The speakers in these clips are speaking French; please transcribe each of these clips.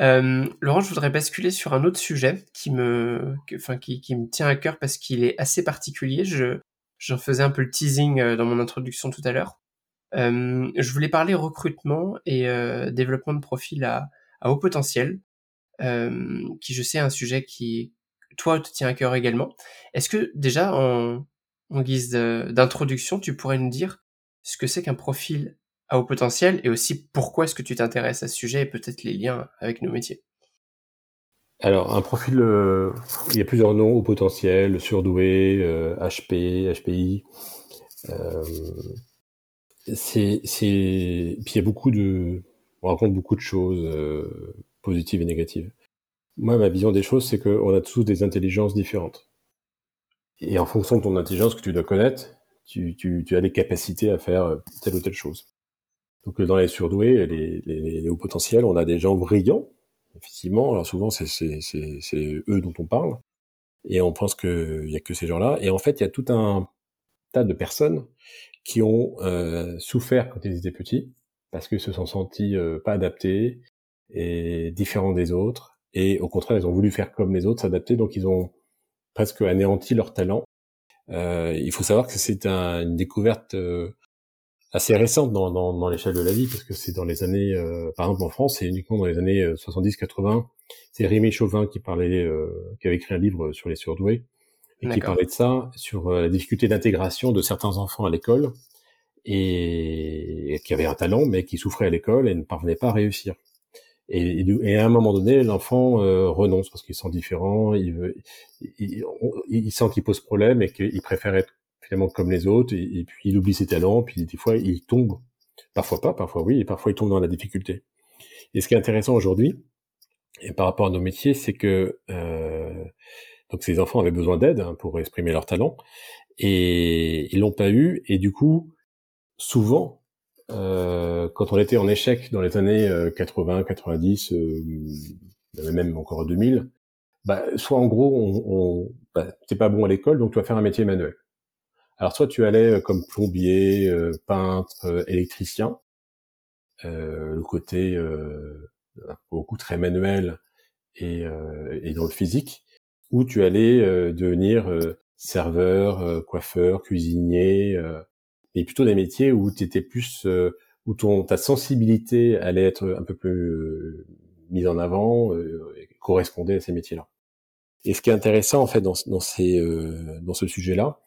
Euh, Laurent, je voudrais basculer sur un autre sujet qui me, enfin, qui, me tient à cœur parce qu'il est assez particulier. Je, j'en faisais un peu le teasing euh, dans mon introduction tout à l'heure. Euh, je voulais parler recrutement et euh, développement de profil à, haut potentiel, euh, qui je sais est un sujet qui, toi, te tient à cœur également. Est-ce que déjà, en guise d'introduction, tu pourrais nous dire ce que c'est qu'un profil à haut potentiel et aussi pourquoi est-ce que tu t'intéresses à ce sujet et peut-être les liens avec nos métiers Alors, un profil, euh, il y a plusieurs noms, haut potentiel, surdoué, euh, HP, HPI. Euh, c'est, puis il y a beaucoup de, on raconte beaucoup de choses euh, positives et négatives. Moi, ma vision des choses, c'est qu'on a tous des intelligences différentes. Et en fonction de ton intelligence que tu dois connaître, tu as des capacités à faire telle ou telle chose. Donc dans les surdoués, les, les, les hauts potentiels, on a des gens brillants, effectivement. Alors souvent, c'est eux dont on parle. Et on pense qu'il y a que ces gens-là. Et en fait, il y a tout un tas de personnes qui ont euh, souffert quand ils étaient petits, parce qu'ils se sont sentis euh, pas adaptés et différents des autres. Et au contraire, ils ont voulu faire comme les autres, s'adapter. Donc ils ont presque anéanti leur talent. Euh, il faut savoir que c'est un, une découverte euh, assez récente dans, dans, dans l'échelle de la vie, parce que c'est dans les années, euh, par exemple en France, c'est uniquement dans les années 70-80. Euh, c'est Rémi Chauvin qui parlait, euh, qui avait écrit un livre sur les surdoués, et qui parlait de ça, sur la difficulté d'intégration de certains enfants à l'école, et, qui avaient un talent, mais qui souffraient à l'école et ne parvenaient pas à réussir. Et, et, à un moment donné, l'enfant renonce parce qu'il sent différent, il, veut, il, il, sent qu'il pose problème et qu'il préfère être comme les autres, et, puis il oublie ses talents, puis des fois il tombe, parfois pas, parfois oui, et parfois il tombe dans la difficulté. Et ce qui est intéressant aujourd'hui, et par rapport à nos métiers, c'est que euh, donc ces enfants avaient besoin d'aide hein, pour exprimer leurs talents, et ils l'ont pas eu, et du coup, souvent, euh, quand on était en échec dans les années 80, 90, euh, même encore 2000, bah, soit en gros, on, on bah, t'es pas bon à l'école, donc tu vas faire un métier manuel. Alors soit tu allais euh, comme plombier, euh, peintre, euh, électricien, le côté beaucoup très manuel et, et, dans le physique, ou tu allais devenir serveur, coiffeur, cuisinier, et plutôt des métiers où tu plus, où ton ta sensibilité allait être un peu plus mise en avant, et correspondait à ces métiers-là. Et ce qui est intéressant en fait dans, dans, ces, dans ce sujet-là,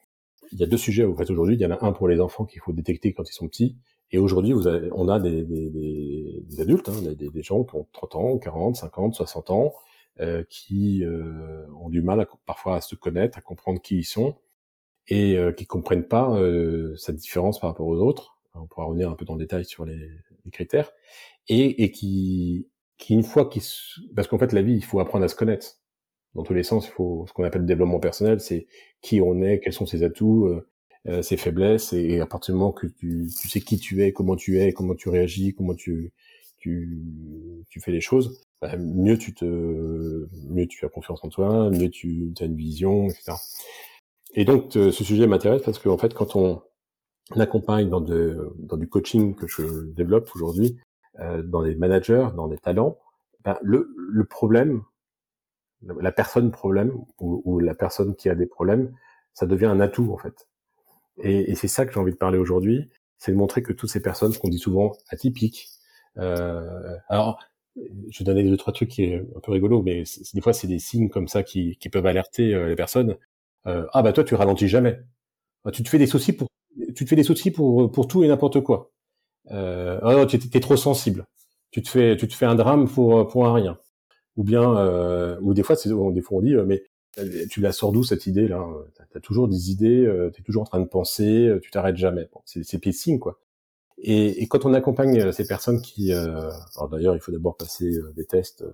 il y a deux sujets en fait aujourd'hui. Il y en a un pour les enfants qu'il faut détecter quand ils sont petits. Et aujourd'hui, on a des, des, des, adultes, hein, des, gens qui ont 30 ans, 40, 50, 60 ans, euh, qui euh, ont du mal à, parfois à se connaître, à comprendre qui ils sont, et euh, qui comprennent pas euh, cette différence par rapport aux autres. On pourra revenir un peu dans le détail sur les, les critères, et, et qui, qui une fois qu'ils, parce qu'en fait la vie, il faut apprendre à se connaître dans tous les sens. Il faut ce qu'on appelle le développement personnel, c'est qui on est, quels sont ses atouts, euh, euh ses faiblesses, et, à partir du moment que tu, tu, sais qui tu es, comment tu es, comment tu réagis, comment tu tu, tu fais les choses, bah, mieux tu te mieux tu as confiance en toi, mieux tu as une vision, etc. Et donc ce sujet m'intéresse parce qu'en fait quand on accompagne dans, de, dans du coaching que je développe aujourd'hui, euh, dans les managers, dans des talents, ben, le, le problème, la personne problème ou, ou, la personne qui a des problèmes, ça devient un atout en fait. Et, et c'est ça que j'ai envie de parler aujourd'hui, c'est de montrer que toutes ces personnes qu'on dit souvent atypiques. Euh, alors, je vais donner deux trois trucs qui est un peu rigolo, mais des fois c'est des signes comme ça qui, qui peuvent alerter euh, les personnes. Euh, ah bah toi tu ralentis jamais. Ah, tu te fais des soucis pour tu te fais des soucis pour pour tout et n'importe quoi. Euh, ah non, tu es, trop sensible. Tu te fais tu te fais un drame pour pour un rien ou bien euh, ou des fois c'est des fois on dit euh, mais euh, tu la sors d'où cette idée là T'as as toujours des idées, euh, tu es toujours en train de penser, tu t'arrêtes jamais. Bon, c'est pacing quoi. Et, et, quand on accompagne ces personnes qui, alors d'ailleurs il faut d'abord passer des tests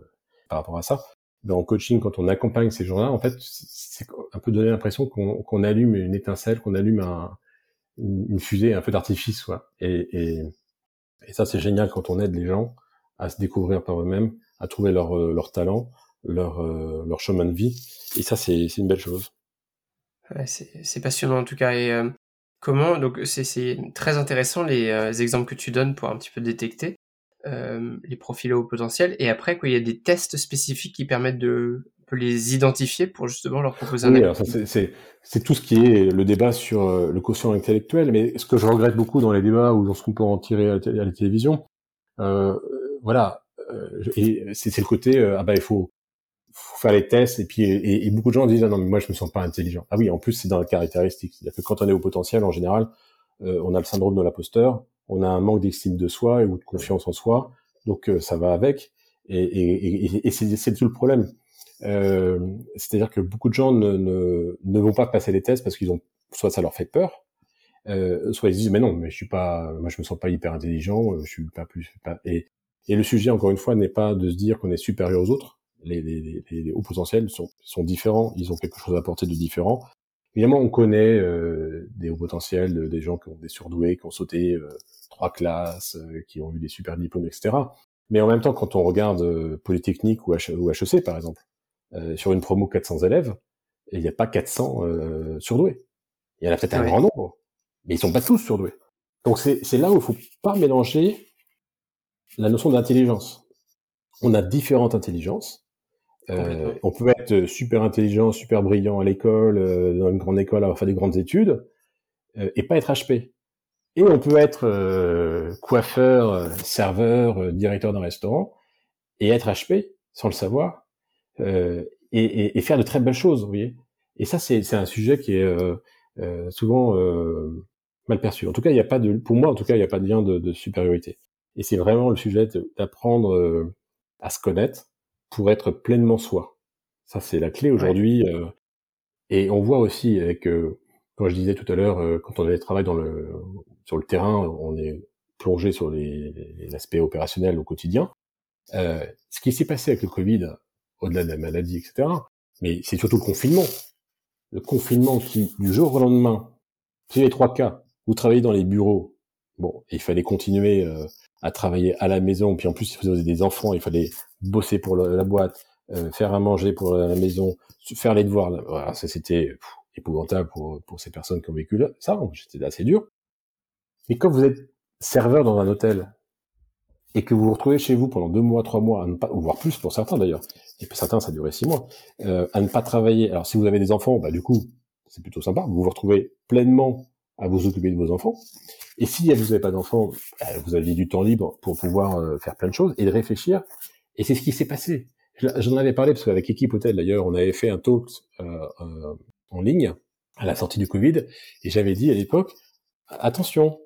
par rapport à ça. Mais en coaching, quand on accompagne ces gens-là, en fait, c'est un peu donner l'impression qu'on allume une étincelle, qu'on allume un, une, fusée, un feu d'artifice, quoi. Et, et, et ça, c'est génial quand on aide les gens à se découvrir par eux-mêmes, à trouver leur, euh, leur talent, leur, euh, leur chemin de vie. Et ça, c'est une belle chose. Ouais, c'est passionnant en tout cas. Et euh, comment donc c'est très intéressant les exemples que tu donnes pour un petit peu détecter. euh, les profils au potentiel. Et après, quoi, il y a des tests spécifiques qui permettent de les identifier pour justement leur proposer un oui, c'est tout ce qui est le débat sur le quotient intellectuel, mais ce que je regrette beaucoup dans les débats ou dans ce qu'on peut en tirer à la, télévision, euh, voilà, et c'est le côté ah bah il faut, faut, faire les tests et puis et, beaucoup de gens disent ah non mais moi je me sens pas intelligent. Ah oui, en plus c'est dans la caractéristique, c'est-à-dire que quand on est au potentiel en général, on a le syndrome de l'imposteur, on a un manque d'estime de soi ou de confiance en soi, donc ça va avec. Et, et, et c'est tout le problème. Euh, C'est-à-dire que beaucoup de gens ne, ne, vont pas passer les tests parce qu'ils ont soit ça leur fait peur, euh, soit ils disent mais non, mais je suis pas, moi je me sens pas hyper intelligent, euh, je suis pas plus. Pas... Et, et le sujet encore une fois n'est pas de se dire qu'on est supérieur aux autres. Les, les, les, les, hauts potentiels sont, sont différents, ils ont quelque chose à apporter de différent. Évidemment, on connaît euh, des hauts potentiels, des gens qui ont des surdoués, qui ont sauté euh, trois classes, euh, qui ont eu des super diplômes, etc. Mais en même temps, quand on regarde Polytechnique ou, H, ou HEC, par exemple, euh, sur une promo 400 élèves, il n'y a pas 400 euh, surdoués. Il y en a peut-être un grand nombre, mais ils sont pas tous surdoués. Donc c'est là où il faut pas mélanger la notion d'intelligence. On a différentes intelligences. Euh, on peut être super intelligent, super brillant à l'école, euh, dans une grande école, avoir fait des grandes études, euh, et pas être HP. Et on peut être euh, coiffeur, serveur, directeur d'un restaurant, et être HP sans le savoir, euh, et, et, et, faire de très belles choses, vous voyez. Et ça, c'est un sujet qui est euh, euh, souvent mal perçu. En tout cas, il n'y a pas de, pour moi, en tout cas, il n'y a pas de lien de, de supériorité. Et c'est vraiment le sujet d'apprendre à se connaître pour être pleinement soi. Ça, c'est la clé aujourd'hui. et on voit aussi avec, quand je disais tout à l'heure, quand on avait travaillé dans le, sur le terrain, on est plongé sur les, les aspects opérationnels au quotidien. Euh, ce qui s'est passé avec le Covid, au-delà de la maladie, etc. Mais c'est surtout le confinement. Le confinement qui, du jour au lendemain, c'est les trois cas. Vous travaillez dans les bureaux. Bon, il fallait continuer euh, à travailler à la maison. Puis en plus, si vous avez des enfants, il fallait bosser pour la boîte, euh, faire à manger pour la maison, faire les devoirs. Voilà, ça c'était épouvantable pour, pour ces personnes qui ont vécu ça. C'était assez dur. Mais quand vous êtes serveur dans un hôtel, et que vous vous retrouvez chez vous pendant deux mois, trois mois, à ne pas, voire plus pour certains d'ailleurs, et pour certains ça duré six mois, euh, à ne pas travailler. Alors si vous avez des enfants, bah du coup c'est plutôt sympa, vous vous retrouvez pleinement à vous occuper de vos enfants. Et si vous n'avez pas d'enfants, bah, vous avez du temps libre pour pouvoir euh, faire plein de choses et de réfléchir. Et c'est ce qui s'est passé. J'en avais parlé parce qu'avec Équipe Hôtel d'ailleurs, on avait fait un talk euh, euh, en ligne à la sortie du Covid, et j'avais dit à l'époque attention,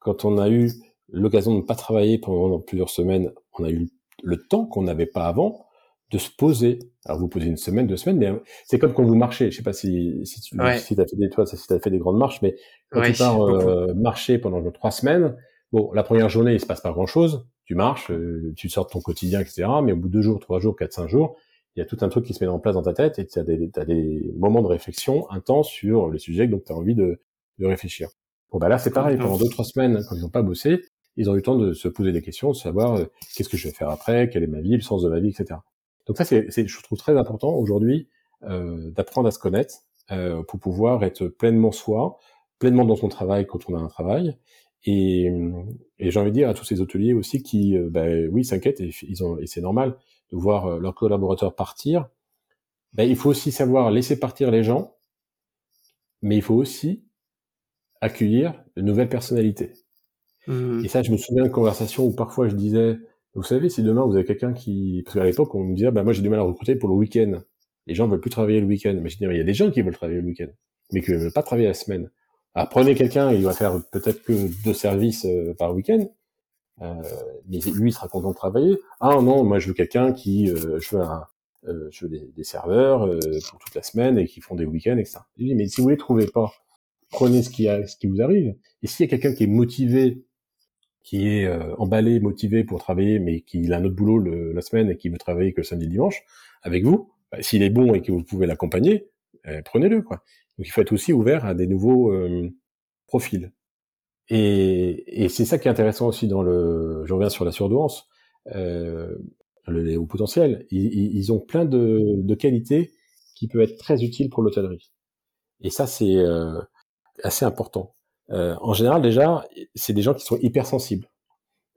quand on a eu l'occasion de ne pas travailler pendant plusieurs semaines, on a eu le temps qu'on n'avait pas avant de se poser. Alors vous posez une semaine, deux semaines, mais c'est comme quand vous marchez. Je sais pas si si tu si as fait des toi, si as fait des grandes marches, mais quand tu pars euh, marcher pendant trois semaines, bon, la première journée il se passe pas grand chose. Tu marches, euh, tu sors de ton quotidien, etc. Mais au bout de deux jours, trois jours, quatre, cinq jours, il y a tout un truc qui se met en place dans ta tête et tu as des, as des moments de réflexion intenses sur le sujet donc tu as envie de, de réfléchir. Bon bah là c'est pareil, pendant deux trois semaines quand ils n'ont pas bossé, ils ont eu le temps de se poser des questions, de savoir euh, qu'est-ce que je vais faire après, quelle est ma vie, le sens de ma vie, etc. Donc ça, c'est, je trouve très important aujourd'hui euh, d'apprendre à se connaître euh, pour pouvoir être pleinement soi, pleinement dans son travail quand on a un travail. Et, et j'ai envie de dire à tous ces hôteliers aussi qui, euh, bah, oui, s'inquiètent et, ils ont, et c'est normal de voir euh, leurs collaborateurs partir. Bah, il faut aussi savoir laisser partir les gens, mais il faut aussi accueillir de nouvelles personnalités. Mmh. Et ça, je me souviens de conversations où parfois je disais, vous savez, si demain vous avez quelqu'un qui, parce qu'à l'époque on me disait, bah moi j'ai du mal à recruter pour le week-end. Les gens veulent plus travailler le week-end. Mais je dis, il y a des gens qui veulent travailler le week-end, mais qui ne veulent pas travailler la semaine. Alors prenez quelqu'un, il va faire peut-être que deux services euh, par week-end, euh, mais lui il sera content de travailler. Ah non, moi je veux quelqu'un qui, euh, je veux un, euh, je veux des, des serveurs euh, pour toute la semaine et qui font des week-ends, etc. Je dis, mais si vous les trouvez pas, prenez ce qui, a, ce qui vous arrive. Et s'il y a quelqu'un qui est motivé qui est euh, emballé, motivé pour travailler, mais qui a un autre boulot le, la semaine et qui veut travailler que le samedi dimanche, avec vous, bah, s'il est bon et que vous pouvez l'accompagner, euh, prenez-le. quoi. Donc il faut être aussi ouvert à des nouveaux euh, profils. Et, et c'est ça qui est intéressant aussi dans le... Je reviens sur la surdouance. Euh, les hauts potentiels, ils, ils, ont plein de, de, qualités qui peuvent être très utiles pour l'hôtellerie. Et ça, c'est assez important. Euh, en général, déjà, c'est des gens qui sont hypersensibles.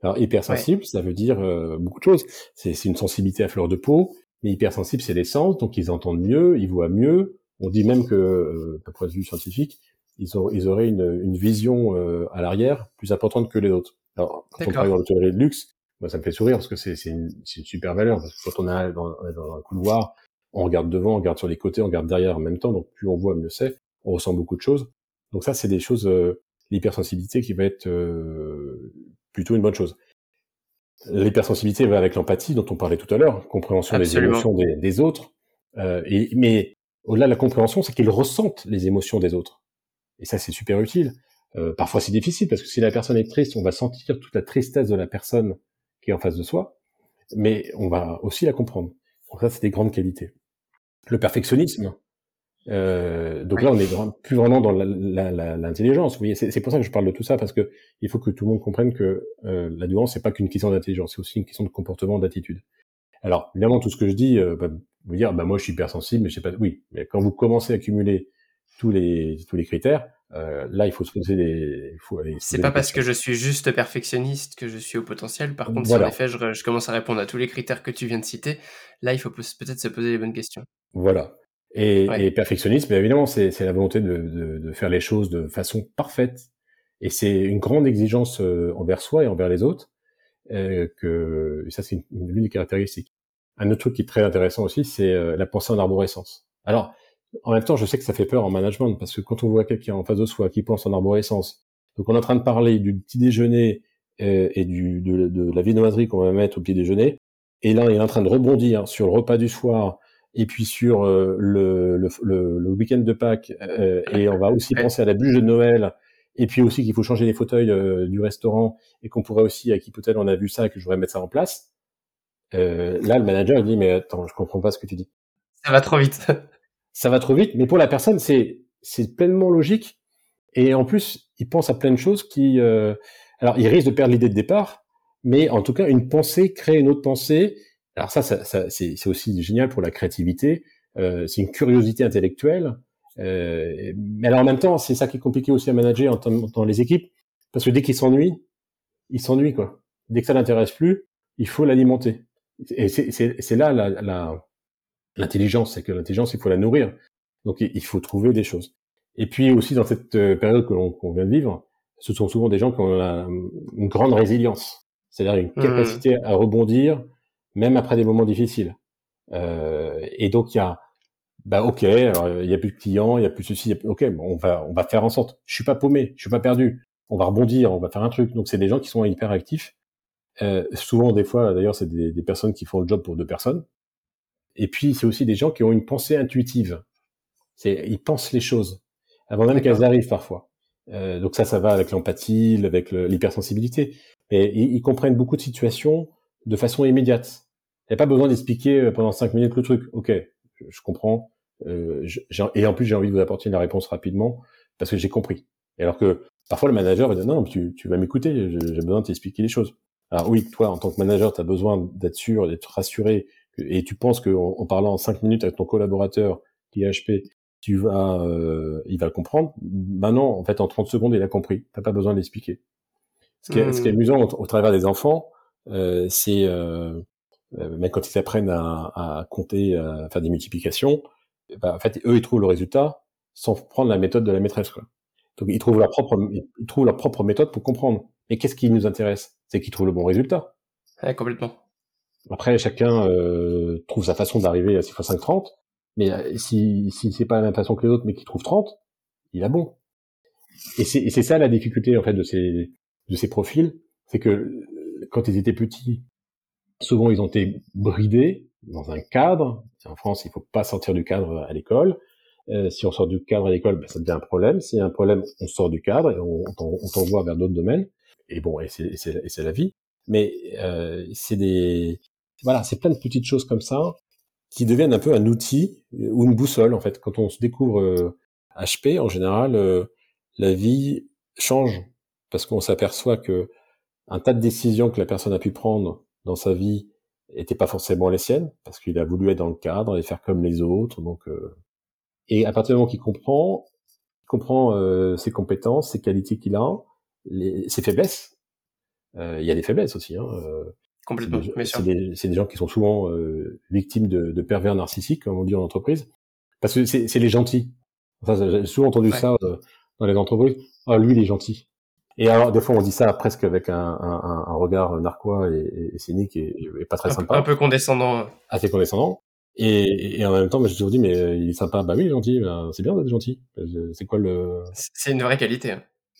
Alors hypersensible, ça veut dire euh, beaucoup de choses. C'est une sensibilité à fleur de peau, mais hypersensible, c'est l'essence, donc ils entendent mieux, ils voient mieux. On dit même que, euh, d'un point de vue scientifique, ils, ont, ils auraient une, une vision euh, à l'arrière plus importante que les autres. Alors, quand on parle dans l'hôtellerie de luxe, moi, ça me fait sourire parce que c'est une, une, super valeur. Parce que quand on est dans, dans, un couloir, on regarde devant, on regarde sur les côtés, on regarde derrière en même temps. Donc, plus on voit, mieux c'est. On ressent beaucoup de choses. Donc ça, c'est des choses, euh, l'hypersensibilité qui va être euh, plutôt une bonne chose. L'hypersensibilité va avec l'empathie dont on parlait tout à l'heure, compréhension des émotions des, des autres. Euh, et, mais au-delà de la compréhension, c'est qu'ils ressentent les émotions des autres. Et ça, c'est super utile. Parfois, c'est difficile parce que si la personne est triste, on va sentir toute la tristesse de la personne qui est en face de soi, mais on va aussi la comprendre. Donc ça, c'est des grandes qualités. Le perfectionnisme. Euh, donc là, on est plus vraiment dans l'intelligence. Vous voyez, c'est pour ça que je parle de tout ça parce que il faut que tout le monde comprenne que euh, la nuance, c'est pas qu'une question d'intelligence, c'est aussi une question de comportement, d'attitude. Alors, évidemment, tout ce que je dis, euh, bah, vous dire, bah moi, je suis hypersensible, mais je sais pas. Oui, mais quand vous commencez à accumuler tous les tous les critères, euh, là, il faut se poser des. C'est pas parce que je suis juste perfectionniste que je suis au potentiel. Par contre, si en effet je, je, commence à répondre à tous les critères que tu viens de citer, là, il faut peut-être se poser les bonnes questions. Voilà. Et, et perfectionnisme, évidemment, c'est la volonté de, de, de, faire les choses de façon parfaite. Et c'est une grande exigence euh, envers soi et envers les autres. Euh, que ça, c'est une, une, des caractéristiques. Un autre truc qui est très intéressant aussi, c'est euh, la pensée en arborescence. Alors, en même temps, je sais que ça fait peur en management parce que quand on voit quelqu'un en face de soi qui pense en arborescence, donc on est en train de parler du petit déjeuner euh, et du, de, de la viennoiserie qu'on va mettre au petit déjeuner, et là il est en train de rebondir sur le repas du soir et puis sur euh, le, le, le, week-end de Pâques, euh, et on va aussi penser à la bûche de Noël, et puis aussi qu'il faut changer les fauteuils euh, du restaurant, et qu'on pourrait aussi, à qui peut-être on a vu ça, et que je voudrais mettre ça en place. Euh, là, le manager dit, mais attends, je comprends pas ce que tu dis. Ça va trop vite. ça va trop vite, mais pour la personne, c'est c'est pleinement logique. Et en plus, il pense à plein de choses qui, euh, alors, il risque de perdre l'idée de départ, mais en tout cas, une pensée crée une autre pensée. Alors ça, ça, ça c'est aussi génial pour la créativité. Euh, c'est une curiosité intellectuelle. Euh, mais alors en même temps, c'est ça qui est compliqué aussi à manager en dans les équipes, parce que dès qu'il s'ennuie, il s'ennuie quoi. Dès que ça l'intéresse plus, il faut l'alimenter. Et c'est là la, la, l'intelligence, c'est que l'intelligence, il faut la nourrir. Donc il faut trouver des choses. Et puis aussi dans cette euh, période que l'on vient de vivre, ce sont souvent des gens qui ont une grande résilience, c'est-à-dire une mmh. capacité à rebondir même après des moments difficiles. Euh, et donc il y a, bah ok, il y a plus de clients, il y a plus ceci, ok, bon, on va on va faire en sorte. Je suis pas paumé, je suis pas perdu. On va rebondir, on va faire un truc. Donc c'est des gens qui sont hyper actifs. Euh, souvent des fois d'ailleurs c'est des, des personnes qui font le job pour deux personnes et puis, c'est aussi des gens qui ont une pensée intuitive. C'est, ils pensent les choses avant même qu'elles arrivent parfois. Euh, donc ça, ça va avec l'empathie, avec l'hypersensibilité. Mais ils, comprennent beaucoup de situations de façon immédiate. Il n'y a pas besoin d'expliquer euh, pendant cinq minutes le truc. Ok, je, comprends. Euh, et en plus, j'ai envie de vous apporter une réponse rapidement parce que j'ai compris. Et alors que parfois le manager va dire non, tu, tu vas m'écouter, j'ai besoin de t'expliquer les choses. Alors oui, toi, en tant que manager, tu as besoin d'être sûr, d'être rassuré et tu penses qu'en en parlant cinq minutes avec ton collaborateur qui est HP, tu vas, euh, il va le comprendre. Maintenant, en fait, en 30 secondes, il a compris. T'as pas besoin de l'expliquer. Ce, qui est, ce qui est hmm. amusant au, travers des enfants, c'est euh, euh, même quand ils apprennent à, à, compter, à faire des multiplications, bah, en fait, eux, ils trouvent le résultat sans prendre la méthode de la maîtresse. Quoi. Donc, ils trouvent leur propre, ils trouvent leur propre méthode pour comprendre. Mais qu'est-ce qui nous intéresse? C'est qu'ils trouvent le bon résultat. Ouais, complètement. Après, chacun euh, trouve sa façon d'arriver à 6 x 5, 30. Mais euh, si, si c'est pas la même façon que les autres, mais qu'il trouve 30, il a bon. Et c'est ça la difficulté en fait de ces de ces profils, c'est que quand ils étaient petits, souvent ils ont été bridés dans un cadre. En France, il faut pas sortir du cadre à l'école. Euh, si on sort du cadre à l'école, ben, ça devient un problème. S'il y a un problème, on sort du cadre et on, t'envoie vers d'autres domaines. Et bon, et c'est la vie. Mais euh, c'est des voilà, c'est plein de petites choses comme ça qui deviennent un peu un outil ou une boussole en fait. Quand on se découvre HP, euh, en général, la vie change parce qu'on s'aperçoit que un tas de décisions que la personne a pu prendre dans sa vie n'étaient pas forcément les siennes parce qu'il a voulu être dans le cadre et faire comme les autres. Donc, et à partir du moment qu'il comprend, il comprend ses compétences, ses qualités qu'il a, ses faiblesses, il y a des faiblesses aussi. Hein, Complètement, c'est des, des, gens qui sont souvent victimes de, de, pervers narcissiques, comme on dit en entreprise, parce que c'est les gentils. J'ai souvent entendu ça dans les entreprises. Ah, lui, il est gentil. Et alors, des fois, on dit ça presque avec un, un, un regard narquois et, et cynique et, et, pas très sympa. Un peu condescendant. Assez condescendant. Et, et, en même temps, je toujours dis, mais euh, il est sympa. Bah oui, il est gentil. Ben, c'est bien d'être gentil. C'est quoi le... C'est une vraie qualité.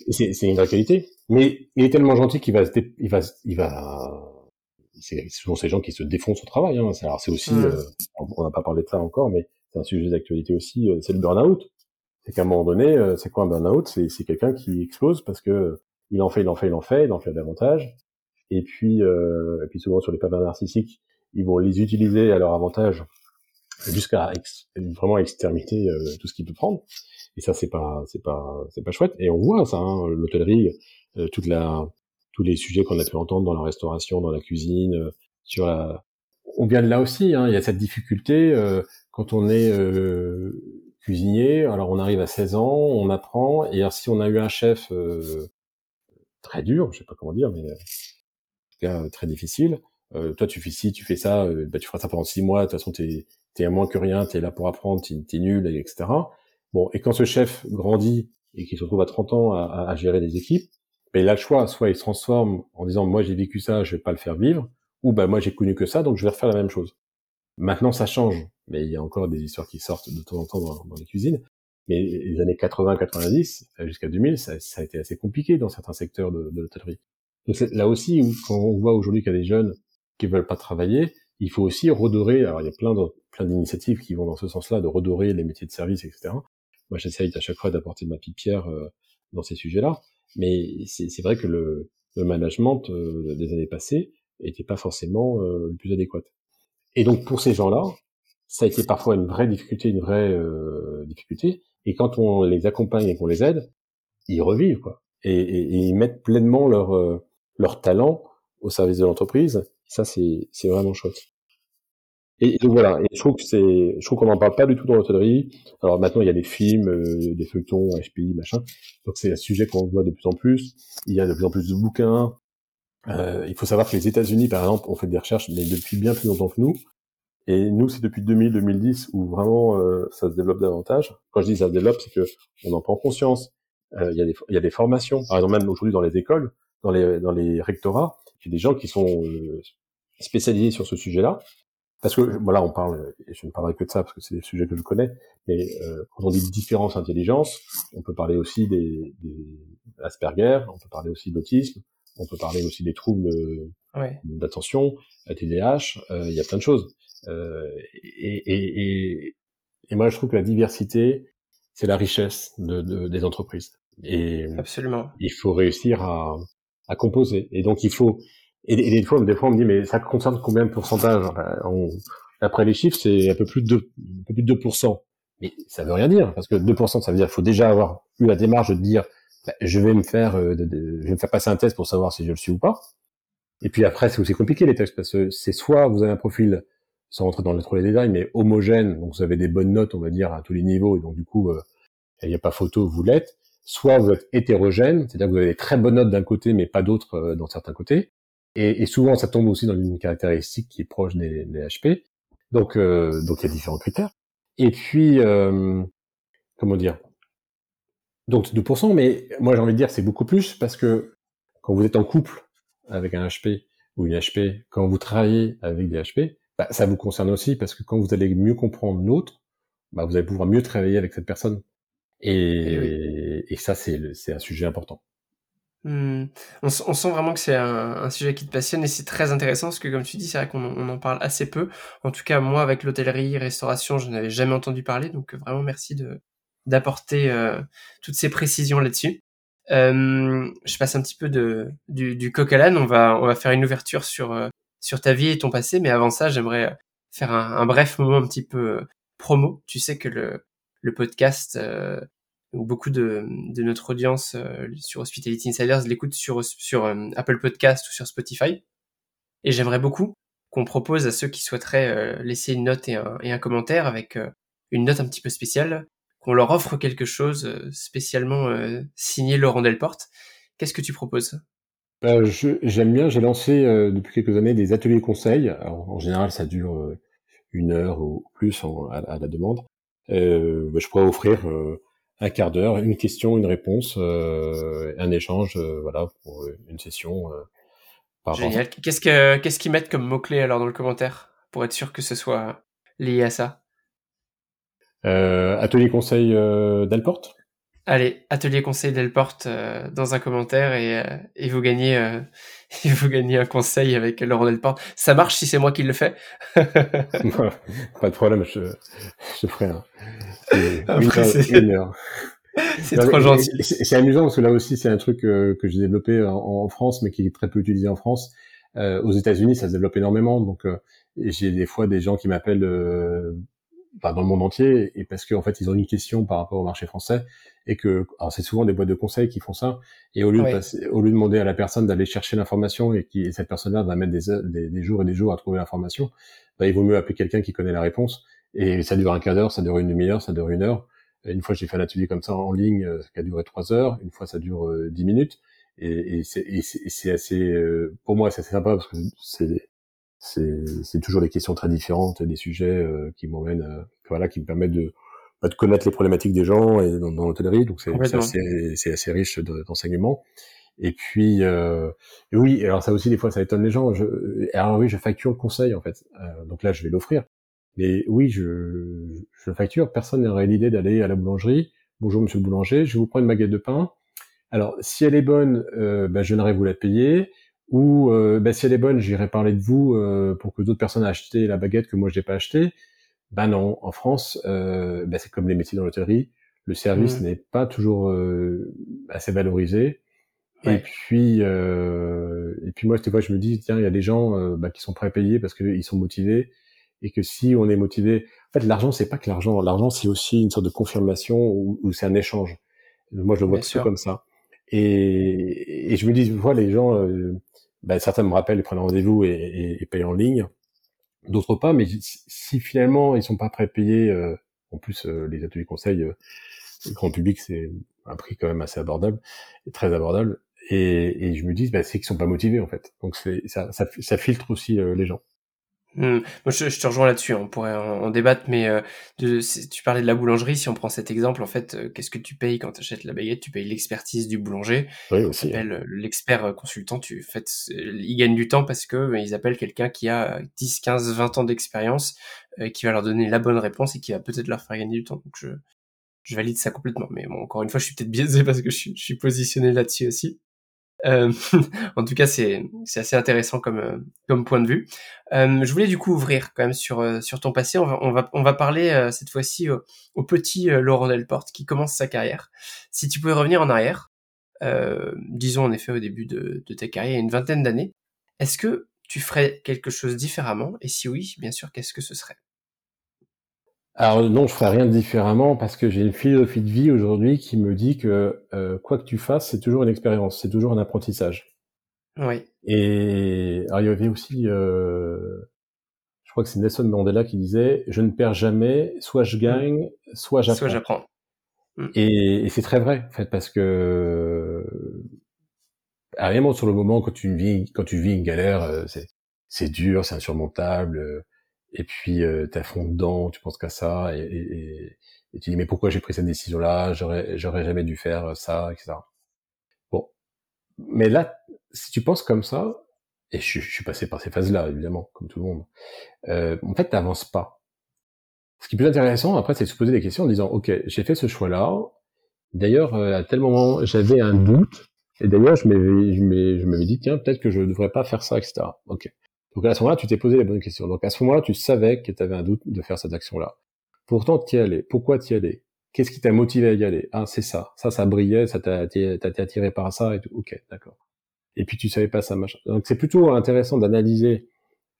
C'est une vraie qualité. Mais il est tellement gentil qu'il va, il va, il va, c'est souvent ces gens qui se défoncent au travail. Hein. Alors c'est aussi, mm. euh, on n'a pas parlé de ça encore, mais c'est un sujet d'actualité aussi. Euh, c'est le burn-out. C'est qu'à un moment donné, c'est quoi un burn-out? C'est quelqu'un qui explose parce que il en fait, il en fait, il en fait, il en fait davantage. Et puis, euh, et puis souvent sur les pervers narcissiques, ils vont les utiliser à leur avantage jusqu'à vraiment exterminer euh, tout ce qu'il peut prendre. Et ça, c'est pas, c'est pas, c'est pas chouette. Et on voit ça, hein, l'hôtellerie, euh, toute la, tous les sujets qu'on a pu entendre dans la restauration, dans la cuisine, euh, sur la, on vient de là aussi. Hein, il y a cette difficulté quand on est cuisinier. Alors on arrive à 16 ans, on apprend. Et alors, si on a eu un chef très dur, je sais pas comment dire, mais en très difficile. Euh, toi, tu fais ci, tu fais ça, euh, bah, tu feras ça pendant six mois. De toute façon, t'es es à moins que rien, t'es là pour apprendre, t'es es nul, etc. Bon, et quand ce chef grandit et qu'il se retrouve à 30 ans à, à, gérer des équipes, ben, il a le choix. Soit il se transforme en disant, moi j'ai vécu ça, je vais pas le faire vivre, ou bah moi j'ai connu que ça, donc je vais refaire la même chose. Maintenant, ça change, mais il y a encore des histoires qui sortent de temps en temps dans, dans les cuisines. Mais les années 80-90 jusqu'à 2000, ça, ça, a été assez compliqué dans certains secteurs de, de l'hôtellerie. Donc là aussi, quand on voit aujourd'hui qu'il y a des jeunes qui veulent pas travailler, il faut aussi redorer. Alors il y a plein d'initiatives qui vont dans ce sens-là, de redorer les métiers de service, etc. Moi, j'essaye à chaque fois d'apporter ma petite pierre euh, dans ces sujets-là. Mais c'est vrai que le, le management euh, des années passées était pas forcément euh, le plus adéquat. Et donc pour ces gens-là, ça a été parfois une vraie difficulté, une vraie difficulté. Et quand on les accompagne et qu'on les aide, ils revivent quoi. Et, ils mettent pleinement leur euh, leur talent au service de l'entreprise. Ça c'est c'est vraiment chouette. Et, donc voilà. Et je trouve que c'est, je trouve qu'on n'en parle pas du tout dans l'hôtellerie. Alors maintenant il y a des films, euh, des feuilletons, HPI, machin. Donc c'est un sujet qu'on voit de plus en plus. Il y a de plus en plus de bouquins. Euh, il faut savoir que les États-Unis, par exemple, ont fait des recherches, mais depuis bien plus longtemps que nous, et nous, c'est depuis 2000-2010 où vraiment euh, ça se développe davantage. Quand je dis ça se développe, c'est que on en prend conscience. Euh, il y, a des, y a des formations, par exemple même aujourd'hui dans les écoles, dans les, dans les rectorats, il y a des gens qui sont euh, spécialisés sur ce sujet-là. Parce que voilà, on parle, et je ne parlerai que de ça parce que c'est des sujets que je connais, mais quand on dit différence intelligence, on peut parler aussi des, des Asperger, on peut parler aussi d'autisme, on peut parler aussi des troubles ouais. d'attention, TDAH, il y a plein de choses. Euh, et, et, et, moi, je trouve que la diversité, c'est la richesse de, de, des entreprises. Et Absolument. il faut réussir à, à composer. Et donc, il faut... Et, des fois, des fois, on me dit, mais ça concerne combien de pourcentage? On, Après les chiffres, c'est un peu plus de un peu plus de 2%. Mais ça veut rien dire, parce que 2%, ça veut dire qu'il faut déjà avoir eu la démarche de dire, bah, je vais me faire, euh, je vais me faire passer un test pour savoir si je le suis ou pas. Et puis après, c'est aussi compliqué les tests, parce que c'est soit vous avez un profil sans rentrer dans trop les détails, mais homogène, donc vous avez des bonnes notes, on va dire, à tous les niveaux, et donc du coup, euh, il n'y a pas photo, vous l'êtes. Soit vous êtes hétérogène, c'est-à-dire que vous avez des très bonnes notes d'un côté, mais pas d'autres euh, dans certains côtés. Et, souvent, ça tombe aussi dans une caractéristique qui est proche des, des HP. Donc, euh, donc il y a différents critères. Et puis, comment dire? Donc 2%, mais moi j'ai envie de dire c'est beaucoup plus parce que quand vous êtes en couple avec un HP ou une HP, quand vous travaillez avec des HP, bah, ça vous concerne aussi parce que quand vous allez mieux comprendre l'autre, bah, vous allez pouvoir mieux travailler avec cette personne. Et, et, ça, c'est un sujet important. Mmh. On, on, sent vraiment que c'est un, un, sujet qui te passionne et c'est très intéressant parce que comme tu dis, c'est vrai qu'on on en parle assez peu. En tout cas, moi, avec l'hôtellerie, restauration, je n'avais jamais entendu parler. Donc vraiment, merci de d'apporter euh, toutes ces précisions là-dessus. Euh, je passe un petit peu de, du, du coq à l'âne. On va, on va faire une ouverture sur, euh, sur ta vie et ton passé. Mais avant ça, j'aimerais faire un, bref moment un petit peu euh, promo. Tu sais que le, podcast, euh, beaucoup de, notre audience euh, sur Hospitality Insiders l'écoute sur, Apple Podcast ou sur Spotify. Et j'aimerais beaucoup qu'on propose à ceux qui souhaiteraient laisser une note et un commentaire avec une note un petit peu spéciale, qu'on leur offre quelque chose spécialement signé Laurent Delporte. Qu'est-ce que tu proposes? Bah, J'aime bien, j'ai lancé euh, depuis quelques années des ateliers conseils. en général, ça dure euh, une heure ou plus à, la demande. Euh, je pourrais offrir un quart d'heure, une question, une réponse, un échange, voilà, pour une session. Génial. Qu'est-ce que qu'est-ce qu'ils mettent comme mots clés alors dans le commentaire pour être sûr que ce soit lié à ça? Atelier conseil d'Alporte Allez, atelier conseil Delporte porte euh, dans un commentaire et, euh, et vous gagnez euh, vous gagnez un conseil avec Laurent Delporte. Ça marche si c'est moi qui le fais. pas de problème, je, je ferai un. C'est trop gentil. C'est amusant parce que là aussi c'est un truc que j'ai développé en, France mais qui est très peu utilisé en France. aux États-Unis ça se développe énormément donc j'ai des fois des gens qui m'appellent dans le monde entier et parce qu'en fait ils ont une question par rapport au marché français et que alors c'est souvent des boîtes de conseil qui font ça et au lieu de passer, au lieu de demander à la personne d'aller chercher l'information et qui cette personne-là va mettre des, des, jours et des jours à trouver l'information bah, il vaut mieux appeler quelqu'un qui connaît la réponse et ça dure un quart d'heure ça dure une demi-heure ça dure une heure. Et une fois j'ai fait un atelier comme ça en ligne euh, qui a duré trois heures une fois ça dure euh, dix minutes et, et c'est assez euh, pour moi c'est assez sympa parce que c'est c'est toujours des questions très différentes des sujets qui m'emmènent voilà qui me permettent de de connaître les problématiques des gens et dans, dans l'hôtellerie, donc c'est assez, assez, riche d'enseignements. Et puis, euh, oui, alors ça aussi des fois ça étonne les gens. Je, alors oui, je facture le conseil en fait. Euh, donc là, je vais l'offrir. Mais oui, je, je facture. Personne n'aurait l'idée d'aller à la boulangerie. Bonjour Monsieur le boulanger, je vais vous prendre une baguette de pain. Alors si elle est bonne, euh, ben, je n'aurai vous la payer. Ou euh, ben, si elle est bonne, j'irai parler de vous euh, pour que d'autres personnes achètent la baguette que moi je n'ai pas achetée. Ben non, en France, euh, ben c'est comme les métiers dans l'hôtellerie, le service mmh. n'est pas toujours euh, assez valorisé. Et puis, euh, et puis moi, cette fois, je me dis, tiens, il y a des gens euh, ben, qui sont prêts à payer parce qu'ils sont motivés, et que si on est motivé, en fait, l'argent, c'est pas que l'argent. L'argent, c'est aussi une sorte de confirmation ou, c'est un échange. Moi, je le vois tout comme ça. Et, et, je me dis, voilà, les gens, ben, certains me rappellent, ils prennent rendez-vous et, et, et payent en ligne d'autres pas. Mais si finalement ils sont pas prêts à payer, euh, en plus euh, les ateliers conseils euh, grand public c'est un prix quand même assez abordable, et très abordable. Et, et je me dis, bah, c'est qu'ils sont pas motivés en fait. Donc c'est ça, ça, ça filtre aussi les gens. Mmh. Moi, je, je, te rejoins là-dessus. Hein. On pourrait en, débattre, mais euh, de, tu parlais de la boulangerie. Si on prend cet exemple, en fait, euh, qu'est-ce que tu payes quand tu achètes la baguette? Tu payes l'expertise du boulanger. Oui, aussi. Hein. Euh, l'expert consultant. Tu fait, il gagne du temps parce que ils appellent quelqu'un qui a 10, 15, 20 ans d'expérience, qui va leur donner la bonne réponse et qui va peut-être leur faire gagner du temps. Donc je, je valide ça complètement. Mais bon, encore une fois, je suis peut-être biaisé parce que je, je suis positionné là-dessus aussi. Euh, en tout cas, c'est assez intéressant comme euh, comme point de vue. Euh, je voulais du coup ouvrir quand même sur euh, sur ton passé. On va on va on va parler cette fois-ci au, petit Laurent Delporte qui commence sa carrière. Si tu pouvais revenir en arrière, disons en effet au début de, de ta carrière, il y a une vingtaine d'années, est-ce que tu ferais quelque chose différemment? Et si oui, bien sûr, qu'est-ce que ce serait? Alors non, je ferai rien de différemment parce que j'ai une philosophie de vie aujourd'hui qui me dit que euh, quoi que tu fasses, c'est toujours une expérience, c'est toujours un apprentissage. Oui. Et alors, il y avait aussi, euh, je crois que c'est Nelson Mandela qui disait, je ne perds jamais, soit je gagne, soit j'apprends. Soit j'apprends. Mm. Et, c'est très vrai en fait parce que vraiment sur le moment quand tu vis quand tu vis une galère, euh, c'est c'est dur, c'est insurmontable et puis euh, t'es dedans, tu penses qu'à ça, et, et, et, tu dis mais pourquoi j'ai pris cette décision-là, j'aurais j'aurais jamais dû faire ça, etc. Bon, mais là, si tu penses comme ça, et je, je suis passé par ces phases-là évidemment, comme tout le monde, euh, en fait t'avances pas. Ce qui est plus intéressant après, c'est de se poser des questions en disant ok, j'ai fait ce choix-là. D'ailleurs, euh, à tel moment, j'avais un doute. Et d'ailleurs, je m'avais, je m'avais dit, tiens, peut-être que je ne devrais pas faire ça, etc. Ok. Donc à ce moment-là, tu t'es posé les bonnes questions. Donc à ce moment-là, tu savais que tu avais un doute de faire cette action-là. Pourtant, tu y allais. Pourquoi tu y allais? Qu'est-ce qui t'a motivé à y aller? Ah, c'est ça. Ça, ça brillait, ça t'a été attiré par ça et tout. Ok, d'accord. Et puis tu savais pas ça, machin. Donc c'est plutôt intéressant d'analyser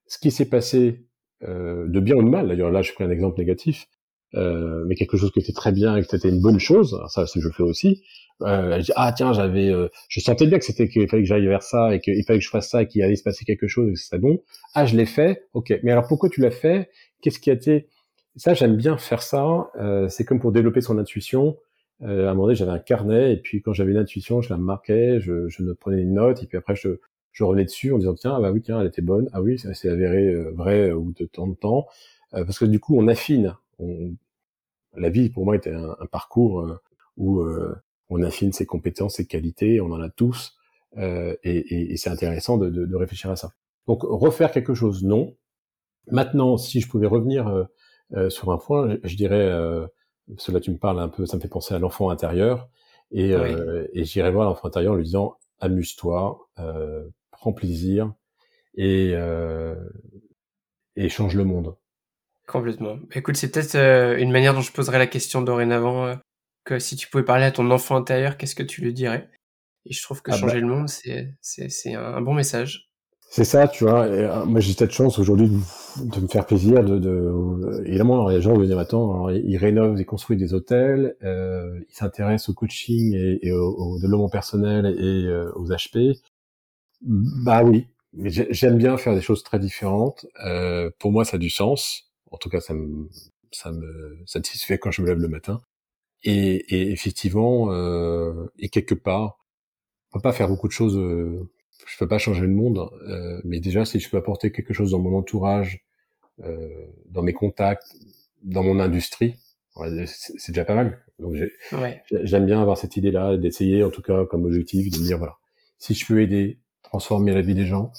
ce qui s'est passé euh, de bien ou de mal. D'ailleurs, là, je prends un exemple négatif, euh, mais quelque chose qui était très bien et que c'était une bonne chose. Ça, c'est je fais aussi. Euh, elle dit ah tiens j'avais euh, je sentais bien que c'était qu'il fallait que j'aille vers ça et qu'il fallait que je fasse ça et qu'il allait se passer quelque chose et que c'était bon. Ah je l'ai fait. Ok. Mais alors pourquoi tu l'as fait? Qu'est-ce qui a été? Ça j'aime bien faire ça. Euh, c'est comme pour développer son intuition. Euh, à un moment donné, j'avais un carnet et puis quand j'avais une intuition, je la marquais, je, je prenais une note et puis après je, je revenais dessus en disant tiens ah bah oui tiens elle était bonne. Ah oui c'est avéré euh, vrai ou de temps en temps. Parce que du coup on affine on, la vie pour moi était un, un parcours euh, où on affine ses compétences ses qualités on en a tous et, et, et c'est intéressant de, de, de, réfléchir à ça. Donc refaire quelque chose non. Maintenant si je pouvais revenir sur un point je, je dirais là tu me parles un peu, ça me fait penser à l'enfant intérieur, et, euh, et j'irai voir l'enfant intérieur en lui disant amuse-toi, euh, prends plaisir et, euh, et change le monde. Complètement. Écoute, c'est peut-être euh, une manière dont je poserais la question dorénavant euh, que si tu pouvais parler à ton enfant intérieur, qu'est-ce que tu lui dirais? Et je trouve que ah changer bah. le monde, c'est un bon message. C'est ça, tu vois. Et, euh, moi, j'ai cette chance aujourd'hui de, de, me faire plaisir. De, de... Évidemment, les gens me disent attends, ils rénovent, ils construisent des hôtels, ils s'intéressent au coaching et, et au, au, développement personnel et aux HP. Bah oui, j'aime bien faire des choses très différentes. Pour moi, ça a du sens. En tout cas, ça me, ça me satisfait quand je me lève le matin. Et, et effectivement, euh, et quelque part, on peut pas faire beaucoup de choses euh, je peux pas changer le monde, euh, mais déjà si je peux apporter quelque chose dans mon entourage, euh, dans mes contacts, dans mon industrie, c'est déjà pas mal. Donc j'aime bien avoir cette idée-là, d'essayer en tout cas comme objectif de me dire voilà, si je peux aider, transformer la vie des gens,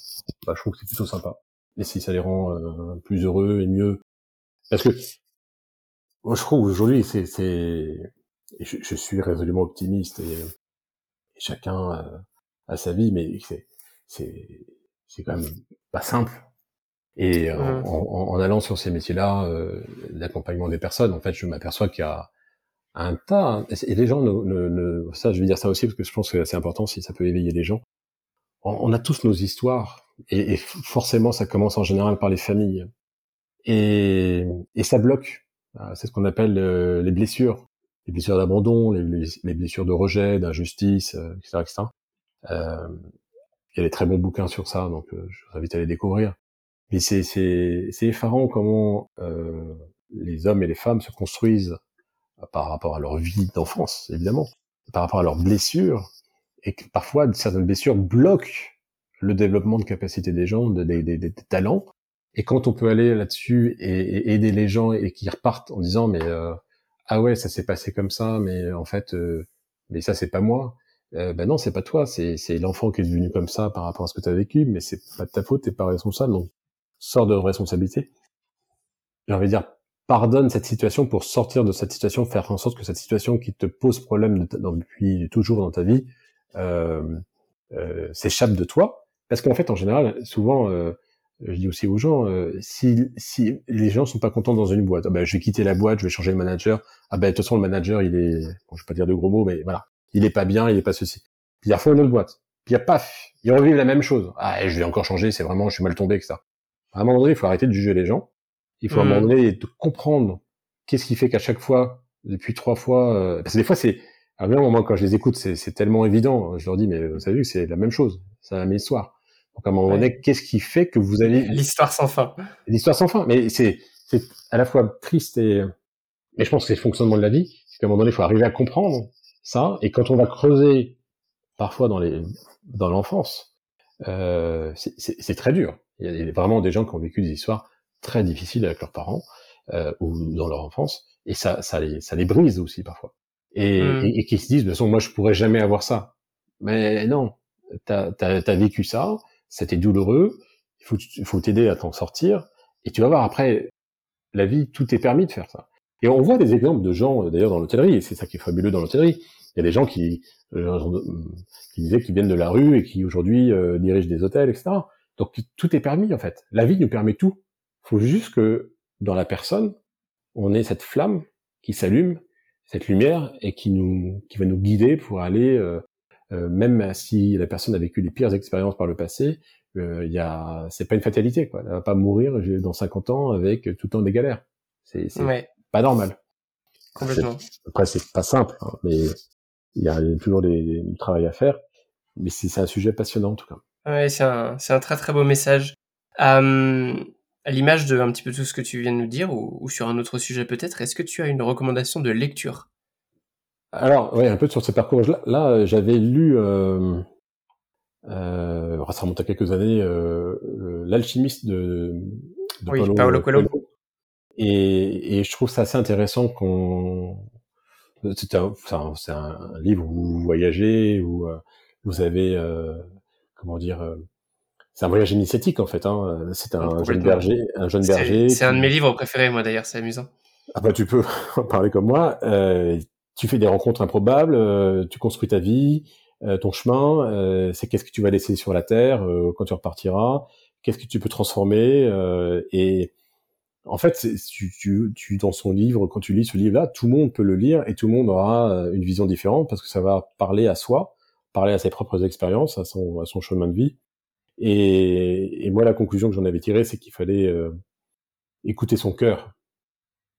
bah, je trouve que c'est plutôt sympa. Et si ça les rend euh, plus heureux et mieux, parce que moi je trouve aujourd'hui c'est c'est je, je, suis résolument optimiste et, et chacun euh, a sa vie, mais c'est c'est c'est quand même pas simple. Et euh, mmh. en, en, allant sur ces métiers-là, euh, l'accompagnement des personnes, en fait, je m'aperçois qu'il y a un tas, et les gens, ne, ne, ça, je vais dire ça aussi parce que je pense que c'est important si ça peut éveiller les gens. On, a tous nos histoires, et, et, forcément, ça commence en général par les familles, et, et ça bloque. Euh, c'est ce qu'on appelle euh, les blessures, les blessures d'abandon, les, les, blessures de rejet, d'injustice, etc., etc. Euh, il y a des très bons bouquins sur ça, donc euh, je vous invite à les découvrir. Mais c'est c'est c'est effarant comment euh, les hommes et les femmes se construisent euh, par rapport à leur vie d'enfance, évidemment, par rapport à leurs blessures, et que parfois certaines blessures bloquent le développement de capacités des gens, des, des, des, talents. Et quand on peut aller là-dessus et, aider les gens et qu'ils repartent en disant mais euh, ah ouais ça s'est passé comme ça, mais en fait euh, mais ça c'est pas moi euh, ben non, c'est pas toi, c'est l'enfant qui est devenu comme ça par rapport à ce que tu as vécu, mais c'est pas de ta faute, t'es pas responsable, donc sors de responsabilité. J'ai envie de dire, pardonne cette situation pour sortir de cette situation, faire en sorte que cette situation qui te pose problème depuis toujours dans ta vie euh, euh, s'échappe de toi. Parce qu'en fait, en général, souvent, euh, je dis aussi aux gens, euh, si, si les gens sont pas contents dans une boîte, ah ben, je vais quitter la boîte, je vais changer de manager. Ah ben de toute façon le manager il est, bon, je vais pas dire de gros mots, mais voilà, il est pas bien, il est pas ceci. Puis il refait une autre boîte. Puis il y a paf, il revivent la même chose. Ah, je vais encore changer, c'est vraiment, je suis mal tombé, etc. À un moment donné, il faut arrêter de juger les gens. Il faut à un moment mmh. donné de comprendre qu'est-ce qui fait qu'à chaque fois, depuis trois fois, euh, parce que des fois c'est, à un moment quand je les écoute, c'est tellement évident. Je leur dis, mais vous savez que c'est la même chose, c'est la même histoire. Donc à un moment donné, qu'est-ce qui fait que vous avez l'histoire sans fin L'histoire sans fin, mais c'est c'est à la fois triste et mais je pense que c'est le fonctionnement de la vie. C'est qu'à un moment donné, il faut arriver à comprendre ça. Et quand on va creuser, parfois dans les dans l'enfance, euh, c'est très dur. Il y a vraiment des gens qui ont vécu des histoires très difficiles avec leurs parents euh, ou dans leur enfance, et ça, ça les, ça les brise aussi parfois. Et, mmh. et, qui se disent, de toute façon, moi, je pourrais jamais avoir ça. Mais non, t'as as, as, vécu ça, c'était douloureux, il faut, faut t'aider à t'en sortir, et tu vas voir après, la vie, tout est permis de faire ça. Et on voit des exemples de gens, euh, d'ailleurs dans l'hôtellerie, et c'est ça qui est fabuleux dans l'hôtellerie. Il y a des gens qui, euh, qui disaient qu'ils viennent de la rue et qui aujourd'hui euh, dirigent des hôtels, etc. Donc tout est permis en fait. La vie nous permet tout. Il faut juste que dans la personne, on ait cette flamme qui s'allume, cette lumière, et qui nous, qui va nous guider pour aller, euh, même si la personne a vécu les pires expériences par le passé, y a, c'est pas une fatalité quoi. Elle va pas mourir dans 50 ans avec tout le temps des galères. C'est, ouais pas normal. Complètement. Après, c'est pas simple, hein, mais il y a toujours du travail à faire. Mais c'est un sujet passionnant en tout cas. Ouais, c'est un, un très très beau message. Euh, à l'image de un petit peu tout ce que tu viens de nous dire, ou, ou sur un autre sujet peut-être, est-ce que tu as une recommandation de lecture? Alors, ouais, un peu sur ce parcours-là. Là, j'avais lu, euh, euh, ça remonte à quelques années, euh, l'alchimiste de, de oui, Paolo, Coelho. Et, et, je trouve ça assez intéressant qu'on. C'est un, un, livre où vous voyagez, où euh, vous avez, euh, comment dire, euh, c'est un voyage initiatique en fait. Hein. C'est un jeune berger, un jeune berger. C'est un de mes livres préférés, moi d'ailleurs. C'est amusant. Ah bah tu peux en parler comme moi. Euh, tu fais des rencontres improbables, euh, tu construis ta vie, euh, ton chemin. Euh, c'est qu'est-ce que tu vas laisser sur la terre quand tu repartiras. Qu'est-ce que tu peux transformer et en fait, tu, tu, tu, dans son livre, quand tu lis ce livre-là, tout le monde peut le lire et tout le monde aura une vision différente parce que ça va parler à soi, parler à ses propres expériences, à son, à son chemin de vie. Et, et moi, la conclusion que j'en avais tirée, c'est qu'il fallait euh, écouter son cœur.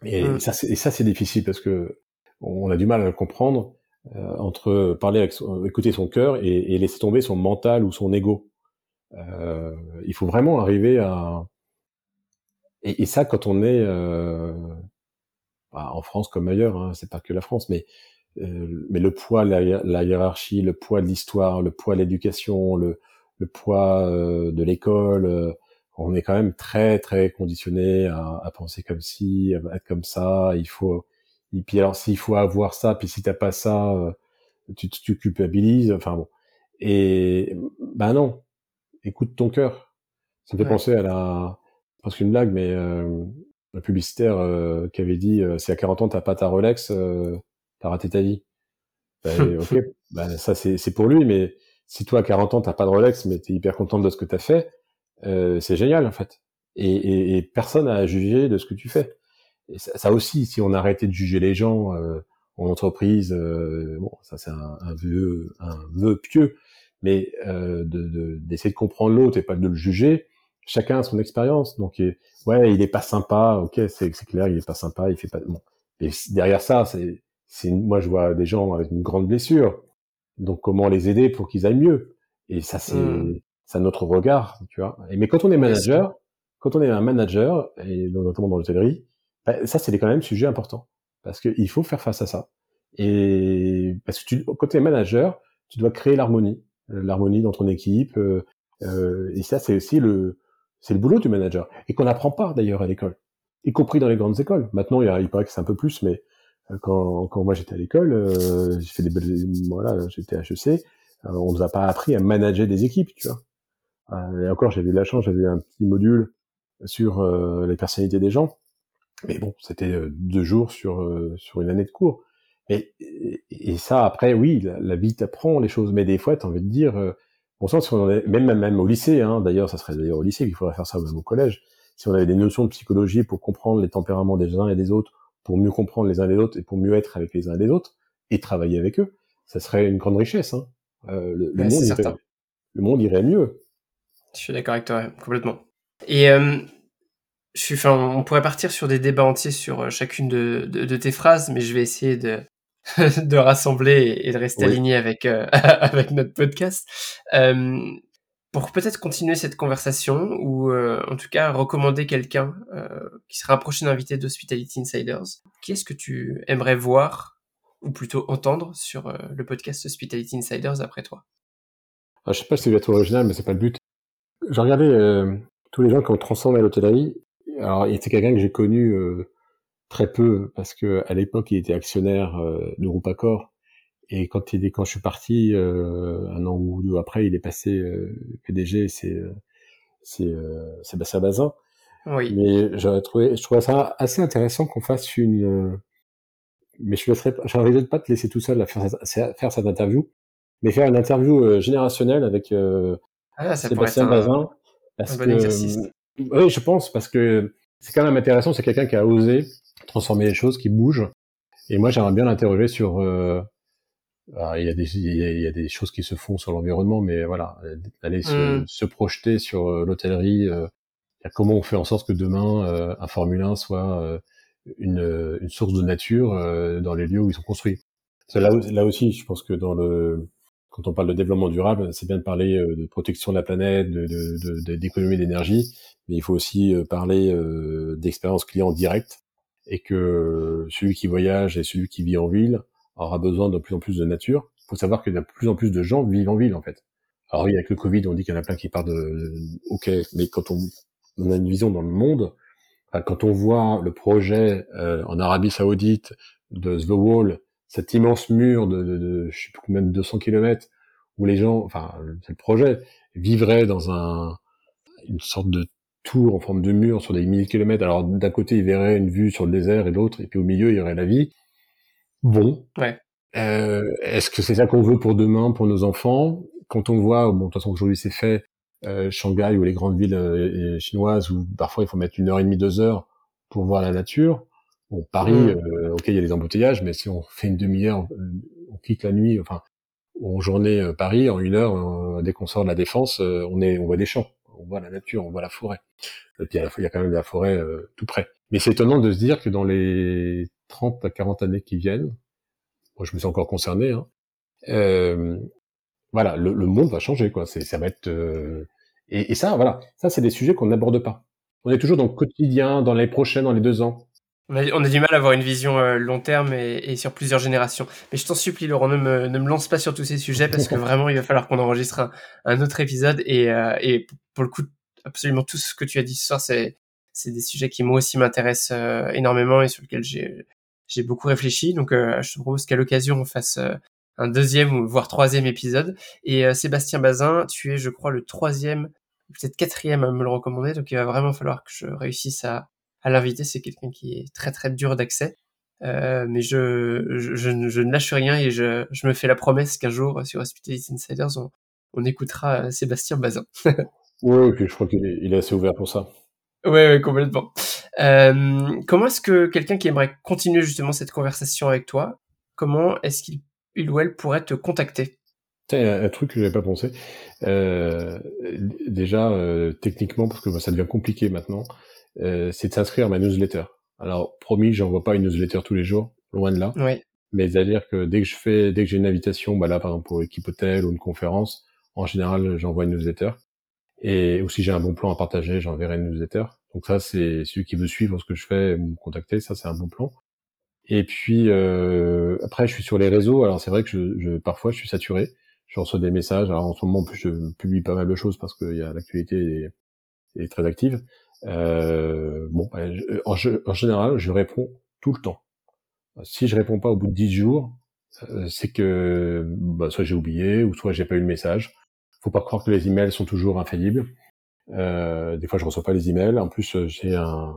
Et, mmh. ça, et ça, c'est difficile parce que on a du mal à le comprendre euh, entre parler avec écouter son cœur et, et, laisser tomber son mental ou son ego. Euh, il faut vraiment arriver à et, et ça quand on est euh, bah, en France comme ailleurs, hein, c'est pas que la France, mais euh, mais le poids, la, la, hiérarchie, le poids de l'histoire, le poids de l'éducation, le, le poids euh, de l'école, euh, on est quand même très très conditionné à, à penser comme ci, à être comme ça. Il faut et puis alors s'il faut avoir ça, puis si t'as pas ça, euh, tu, tu culpabilises. Enfin bon. Et ben non, écoute ton cœur. Ça me fait penser à la, parce qu'une blague, mais euh, le publicitaire euh, qui avait dit euh, si à 40 ans t'as pas ta Rolex, euh, t'as raté ta vie. Ben, ok, ben, ça c'est pour lui, mais si toi à 40 ans t'as pas de Rolex, mais t'es hyper content de ce que t'as fait, c'est génial en fait. Et, et, et personne à juger de ce que tu fais ça, aussi, si on arrêtait de juger les gens euh, en entreprise, euh, bon, ça c'est un, un, vœu, un vœu pieux, mais euh, d'essayer de, de, comprendre l'autre et pas de le juger. Chacun a son expérience, donc ouais, il est pas sympa, ok, c'est clair, il est pas sympa, il fait pas bon. Et derrière ça, c'est, moi je vois des gens avec une grande blessure, donc comment les aider pour qu'ils aillent mieux? Et ça c'est mmh. c'est notre regard, tu vois. Et, mais quand on est manager, quand on est un manager et notamment dans l'hôtellerie, bah, ça, c'est quand même sujet important parce qu'il faut faire face à ça. Et parce que tu, quand tu es manager, tu dois créer l'harmonie, euh, l'harmonie dans ton équipe. Euh, euh, et ça, c'est aussi le, c'est le boulot du manager et qu'on n'apprend pas d'ailleurs à l'école, y compris dans les grandes écoles. Maintenant, il paraît que c'est un peu plus, mais euh, quand, quand moi j'étais à l'école, euh, j'ai fait des belles, voilà, j'étais HEC, on nous a pas appris à manager des équipes, tu vois. et encore, j'avais eu la chance, j'avais un petit module sur les personnalités des gens mais bon, c'était deux jours sur sur une année de cours. Et, et, ça, après, oui, la, vie t'apprend les choses, mais des fois, tu as envie de dire, bon sens, si on en est, même, même, même au lycée, hein, d'ailleurs, ça serait d'ailleurs au lycée qu'il faudrait faire ça, même au collège, si on avait des notions de psychologie pour comprendre les tempéraments des uns et des autres, pour mieux comprendre les uns et les autres, et pour mieux être avec les uns et les autres, et travailler avec eux, ça serait une grande richesse. Hein. Euh, le, le, monde irait, le monde irait mieux. Je suis d'accord avec toi, complètement. Et euh, je suis, enfin, on pourrait partir sur des débats entiers sur euh, chacune de, de, de tes phrases, mais je vais essayer de, de rassembler et de rester aligné avec, euh, avec notre podcast. Euh, pour peut-être continuer cette conversation ou euh, en tout cas recommander quelqu'un qui sera un prochain invité d'Hospitality Insiders, qui est-ce que tu aimerais voir ou plutôt entendre sur le podcast Hospitality Insiders après toi? Ah, Je sais pas si c'est être original, mais c'est pas le but. J'ai regardé tous les gens qui ont transformé l'hôtellerie alors, il était quelqu'un que j'ai connu euh, très peu parce que à l'époque, il était actionnaire euh, de groupe Accor. Et quand il est, quand je suis parti, euh, un an ou deux après, il est passé euh, PDG. C'est c'est Sébastien Bazin. Oui. Mais j'aurais trouvé, je trouvais ça assez intéressant qu'on fasse une. mais je laisserai, j'arriverai pas te laisser tout seul à faire, faire cette interview, mais faire une interview générationnelle avec ah, Sébastien Bazin. Parce un bon exercice. Oui, je pense, parce que c'est quand même intéressant, c'est quelqu'un qui a osé transformer les choses, qui bouge. Et moi, j'aimerais bien l'interroger sur... Euh, il, y a des, il, y a, des choses qui se font sur l'environnement, mais voilà, aller se, mm. se, projeter sur euh, l'hôtellerie, euh, comment on fait en sorte que demain, euh, un Formule 1 soit euh, une, une, source de nature dans les lieux où ils sont construits. Là, là aussi, je pense que dans le quand on parle de développement durable, c'est bien de parler de protection de la planète, d'économie de, de, d'énergie, mais il faut aussi euh, parler euh, d'expérience client directe et que celui qui voyage et celui qui vit en ville aura besoin de plus en plus de nature. Il faut savoir qu'il a de plus en plus de gens vivent en ville en fait. Alors oui, avec le Covid, on dit qu'il y en a plein qui partent de... Ok, mais quand on, on a une vision dans le monde, quand on voit le projet euh, en Arabie Saoudite de The Wall, cet immense mur de, de, de je sais plus combien de 200 kilomètres, où les gens, enfin, c'est le projet, vivraient dans un une sorte de tour en forme de mur sur des milliers de kilomètres. Alors d'un côté, ils verraient une vue sur le désert et l'autre, et puis au milieu, il y aurait la vie. Bon. Ouais. Euh, Est-ce que c'est ça qu'on veut pour demain, pour nos enfants? Quand on voit, bon, de toute façon aujourd'hui c'est fait, euh, Shanghai ou les grandes villes euh, chinoises où parfois il faut mettre une heure et demie, deux heures pour voir la nature. Bon, Paris, mm. euh, ok, il y a des embouteillages, mais si on fait une demi-heure, on quitte la nuit, enfin, en journée Paris, en une heure, dès qu'on sort de la défense, on est, on voit des champs, on voit la nature, on voit la forêt. Et puis il y a quand même de la forêt tout près. Mais c'est étonnant de se dire que dans les 30 à 40 années qui viennent, moi je me suis encore concerné, hein, euh, voilà, le, le, monde va changer, quoi. C'est, ça va être euh... et, et, ça, voilà, ça c'est des sujets qu'on n'aborde pas. On est toujours dans le quotidien, dans les prochaines, dans les deux ans. On a, on a du mal à avoir une vision euh, long terme et, et, sur plusieurs générations. Mais je t'en supplie, Laurent, ne me, ne me lance pas sur tous ces sujets parce que vraiment, il va falloir qu'on enregistre un, un, autre épisode. Et, euh, et pour le coup, absolument tout ce que tu as dit ce soir, c'est, c'est des sujets qui moi aussi m'intéressent euh, énormément et sur lesquels j'ai, j'ai beaucoup réfléchi. Donc, euh, je te propose qu'à l'occasion, on fasse euh, un deuxième ou voire troisième épisode. Et euh, Sébastien Bazin, tu es, je crois, le troisième, peut-être quatrième à me le recommander. Donc il va vraiment falloir que je réussisse à, à l'inviter. C'est quelqu'un qui est très très dur d'accès. Euh, mais je, je, je, ne lâche rien et je, je me fais la promesse qu'un jour sur Hospitality Insiders, on, on écoutera Sébastien Bazin. oui, puis je crois qu'il est, il est assez ouvert pour ça. Oui, ouais, complètement. Euh, comment est-ce que quelqu'un qui aimerait continuer justement cette conversation avec toi, comment est-ce qu'il il ou elle pourrait te contacter? Un, un truc que j'avais pas pensé. Euh, déjà, euh, techniquement, parce que ça devient compliqué maintenant, euh, c'est de s'inscrire à ma newsletter. Alors, promis, j'envoie pas une newsletter tous les jours, loin de là. Oui. Mais c'est-à-dire que dès que je fais, dès que j'ai une invitation, bah là, par exemple, pour équipe hôtel ou une conférence, en général, j'envoie une newsletter. Et aussi, j'ai un bon plan à partager, j'enverrai une newsletter. Donc ça, c'est celui qui veut suivre ce que je fais, me contacter, ça, c'est un bon plan. Et puis euh, après, je suis sur les réseaux. Alors c'est vrai que je, je, parfois je suis saturé. Je reçois des messages. Alors en ce moment, je publie pas mal de choses parce que y a l'actualité est, est, très active. Euh, bon, ben, en, en, général, je réponds tout le temps. Si je réponds pas au bout de 10 jours, euh, c'est que bah, soit j'ai oublié ou soit j'ai pas eu le message. Faut pas croire que les emails sont toujours infaillibles. Euh, des fois, je reçois pas les emails. En plus, j'ai un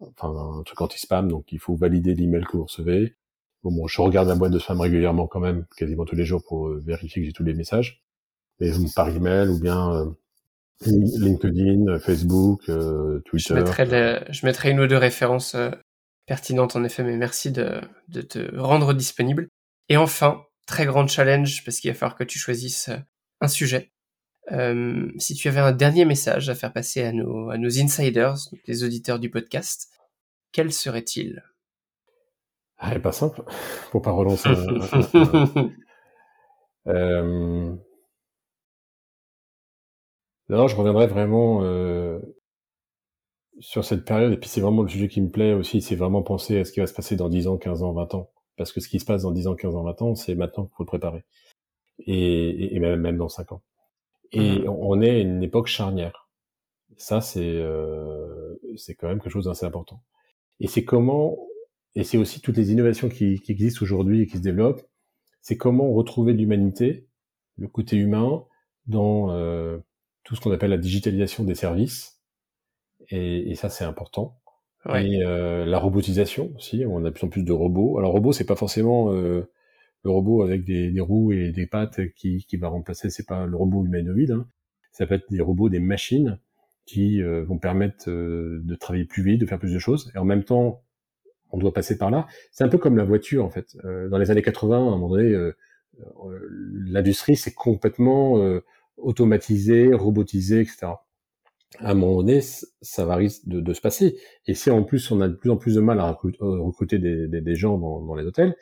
enfin un truc anti-spam, donc il faut valider l'email que vous recevez. Bon, bon, je regarde la boîte de spam régulièrement quand même, quasiment tous les jours pour euh, vérifier que j'ai tous les messages, mais par email ou bien euh, LinkedIn, Facebook, euh, Twitter. Je mettrai, je mettrai une ou deux références pertinentes en effet, mais merci de, de te rendre disponible. Et enfin, très grand challenge parce qu'il va falloir que tu choisisses un sujet. Euh, si tu avais un dernier message à faire passer à nos, à nos insiders, les auditeurs du podcast, quel serait-il? Ah, Pas simple, pour pas relancer. euh... Non, je reviendrai vraiment euh, sur cette période, et puis c'est vraiment le sujet qui me plaît aussi, c'est vraiment penser à ce qui va se passer dans 10 ans, 15 ans, 20 ans. Parce que ce qui se passe dans 10 ans, 15 ans, 20 ans, c'est maintenant qu'il faut le préparer. Et, et, même, même dans 5 ans. Et mmh. on est à une époque charnière. Ça, c'est euh, c'est quand même quelque chose d'assez important. Et c'est comment, et c'est aussi toutes les innovations qui, qui existent aujourd'hui et qui se développent, c'est comment retrouver l'humanité, le côté humain, dans euh, tout ce qu'on appelle la digitalisation des services. Et, et ça, c'est important. Ouais. Et euh, la robotisation aussi, on a de plus en plus de robots. Alors robot, c'est pas forcément euh, le robot avec des, des, roues et des pattes qui, qui va remplacer, c'est pas le robot humanoïde, hein. ça peut être des robots, des machines qui euh, vont permettre euh, de travailler plus vite, de faire plus de choses, et en même temps, on doit passer par là. C'est un peu comme la voiture en fait. Euh, dans les années 80, à un moment donné, l'industrie s'est complètement automatisée, robotisée, etc. À un moment donné, ça va risque de, de, se passer. Et si en plus on a de plus en plus de mal à recruter, des, des, des, gens dans, dans les hôtels,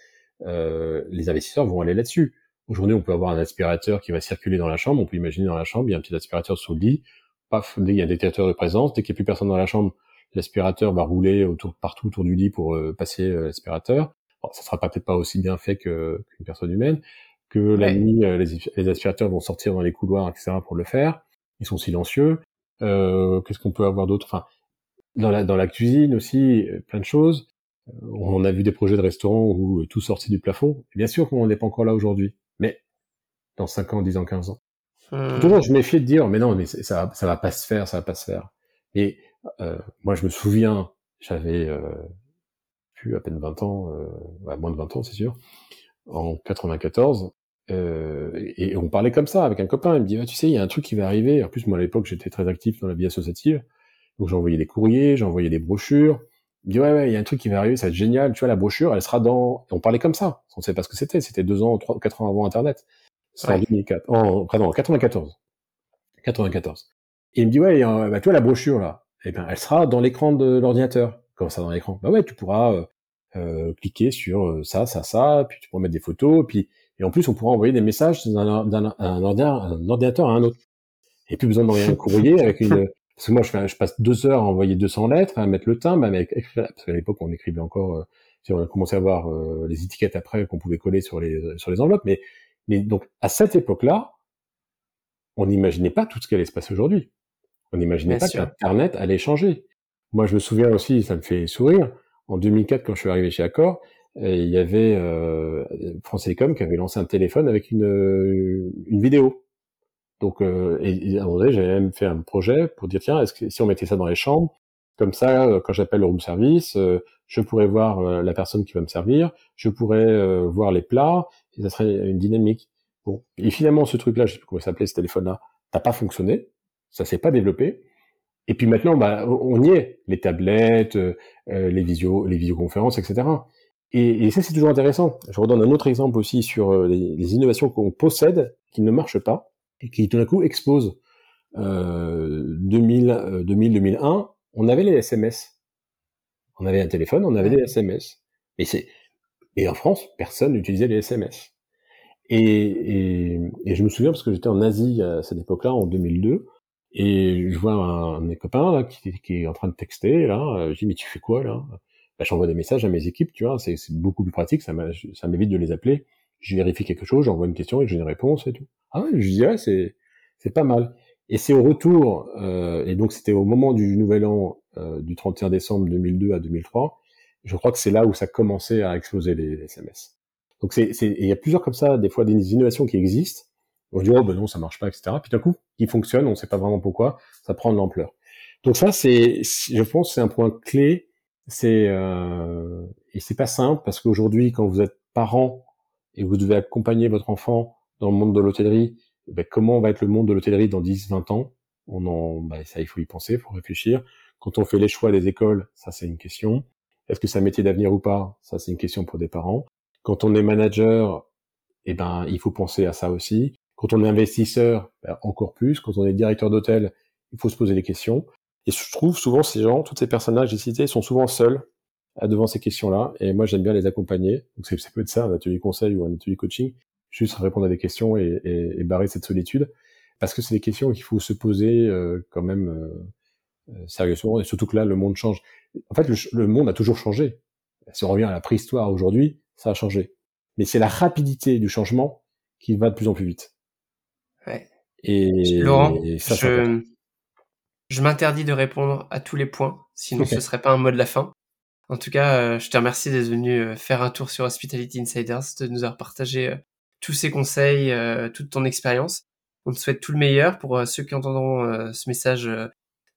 euh, les investisseurs vont aller là-dessus. Aujourd'hui, on peut avoir un aspirateur qui va circuler dans la chambre. On peut imaginer dans la chambre, il y a un petit aspirateur sous le lit. Paf, dès qu'il y a un détecteur de présence, dès qu'il n'y a plus personne dans la chambre, l'aspirateur va rouler autour, partout autour du lit pour euh, passer euh, l'aspirateur. alors ça sera peut-être pas aussi bien fait qu'une personne humaine, que la nuit les, les, aspirateurs vont sortir dans les couloirs, etc. pour le faire. Ils sont silencieux. Qu'est-ce qu'on peut avoir d'autre? Enfin, dans la dans la cuisine aussi, plein de choses. On a vu des projets de restaurants où tout sortait du plafond. Bien sûr qu'on n'est pas encore là aujourd'hui, mais dans 5 ans, 10 ans, 15 ans. Hmm. Toujours, je méfie de dire, mais non, mais ça, ça va pas se faire, ça va pas se faire. Et euh, moi, je me souviens, j'avais euh, plus à peine 20 ans, euh, moins de 20 ans, c'est sûr, en 94, euh, et, on parlait comme ça avec un copain. Il me dit, ah, tu sais, il y a un truc qui va arriver. En plus, moi, à l'époque, j'étais très actif dans la vie associative. Donc, j'envoyais des courriers, j'envoyais des brochures. Il me dit, ouais, ouais, il y a un truc qui va arriver, ça va être génial. Tu vois, la brochure, elle sera dans... on parlait comme ça. On sait pas ce que c'était. C'était deux ans, trois, quatre ans avant Internet. En 2004. En, pardon, en 94. 94. Et il me dit, ouais, bah, tu vois, la brochure, là, eh ben, elle sera dans l'écran de l'ordinateur. Comment ça, dans l'écran? Bah ouais, tu pourras, euh, euh cliquer sur euh, ça, ça, ça, puis tu pourras mettre des photos, puis, et en plus, on pourra envoyer des messages d'un, d'un, un, ordinateur, à un autre. Et plus besoin d'envoyer un courrier avec une, parce que moi, je, je, passe deux heures à envoyer 200 lettres, à mettre le timbre, à écrire, parce qu'à l'époque, on écrivait encore, euh, on a commencé à voir les étiquettes après qu'on pouvait coller sur les, sur les enveloppes, mais mais donc, à cette époque-là, on n'imaginait pas tout ce qui allait se passer aujourd'hui. On n'imaginait pas qu'Internet allait changer. Moi, je me souviens aussi, ça me fait sourire, en 2004, quand je suis arrivé chez Accor, euh, il y avait euh, France Télécom qui avait lancé un téléphone avec une, une vidéo. Donc, euh, et, un moment j'avais même fait un projet pour dire, tiens, est-ce que si on mettait ça dans les chambres, comme ça, euh, quand j'appelle le room service, euh, je pourrais voir euh, la personne qui va me servir, je pourrais voir les plats, et ça serait une dynamique. Bon. Et finalement, ce truc-là, je sais plus comment s'appelait ce téléphone-là, n'a pas fonctionné, ça s'est pas développé. Et puis maintenant, bah, on y est, les tablettes, les visio, les visioconférences, etc. Et, et ça, c'est toujours intéressant. Je redonne un autre exemple aussi sur les, les innovations qu'on possède, qui ne marchent pas, et qui tout d'un coup explosent. Euh, 2000, 2000, 2001, on avait les SMS. On avait un téléphone, on avait des SMS. Et c'est et en France, personne n'utilisait les SMS. Et, et, je me souviens parce que j'étais en Asie à cette époque-là, en 2002, et je vois un, de mes copains là qui, qui, est en train de texter là. Je dis mais tu fais quoi là? Bah, J'envoie des messages à mes équipes, tu vois. C'est beaucoup plus pratique, ça m'évite de les appeler. Je vérifie quelque chose, j'envoie une question et j'ai une réponse et tout. Ah ouais, je dirais c'est c'est pas mal. Et c'est au retour, euh, et donc c'était au moment du nouvel an euh, du 31 décembre 2002 à 2003, je crois que c'est là où ça commençait à exploser les, SMS. Donc c'est, il y a plusieurs comme ça, des fois des innovations qui existent. On dit oh ben non ça marche pas, etc. Puis d'un coup, qui fonctionne, on ne sait pas vraiment pourquoi, ça prend de l'ampleur. Donc ça c'est, je pense, c'est un point clé. C'est euh, et c'est pas simple parce qu'aujourd'hui, quand vous êtes parent et vous devez accompagner votre enfant dans le monde de l'hôtellerie, eh ben, comment va être le monde de l'hôtellerie dans 10, 20 ans? On en, ben, ça, il faut y penser, il faut réfléchir. Quand on fait les choix des écoles, ça c'est une question. Est-ce que c'est un métier d'avenir ou pas? Ça c'est une question pour des parents. Quand on est manager, eh ben il faut penser à ça aussi. Quand on est investisseur, ben, encore plus. Quand on est directeur d'hôtel, il faut se poser des questions. Et je trouve souvent ces gens, tous ces personnages j'ai cités, sont souvent seuls devant ces questions-là. Et moi j'aime bien les accompagner. Donc c'est peut être ça, un atelier conseil ou un atelier coaching juste répondre à des questions et, et, et barrer cette solitude, parce que c'est des questions qu'il faut se poser euh, quand même euh, euh, sérieusement, et surtout que là, le monde change. En fait, le, monde a toujours changé. Si on revient à la préhistoire aujourd'hui, ça a changé. Mais c'est la rapidité du changement qui va de plus en plus vite. Ouais. Et, Laurent, je, je m'interdis de répondre à tous les points, sinon ce serait pas un mot de la fin. En tout cas, je te remercie d'être venu faire un tour sur Hospitality Insiders, de nous avoir partagé tous ces conseils, euh, toute ton expérience. On te souhaite tout le meilleur pour euh, ceux qui entendront euh, ce message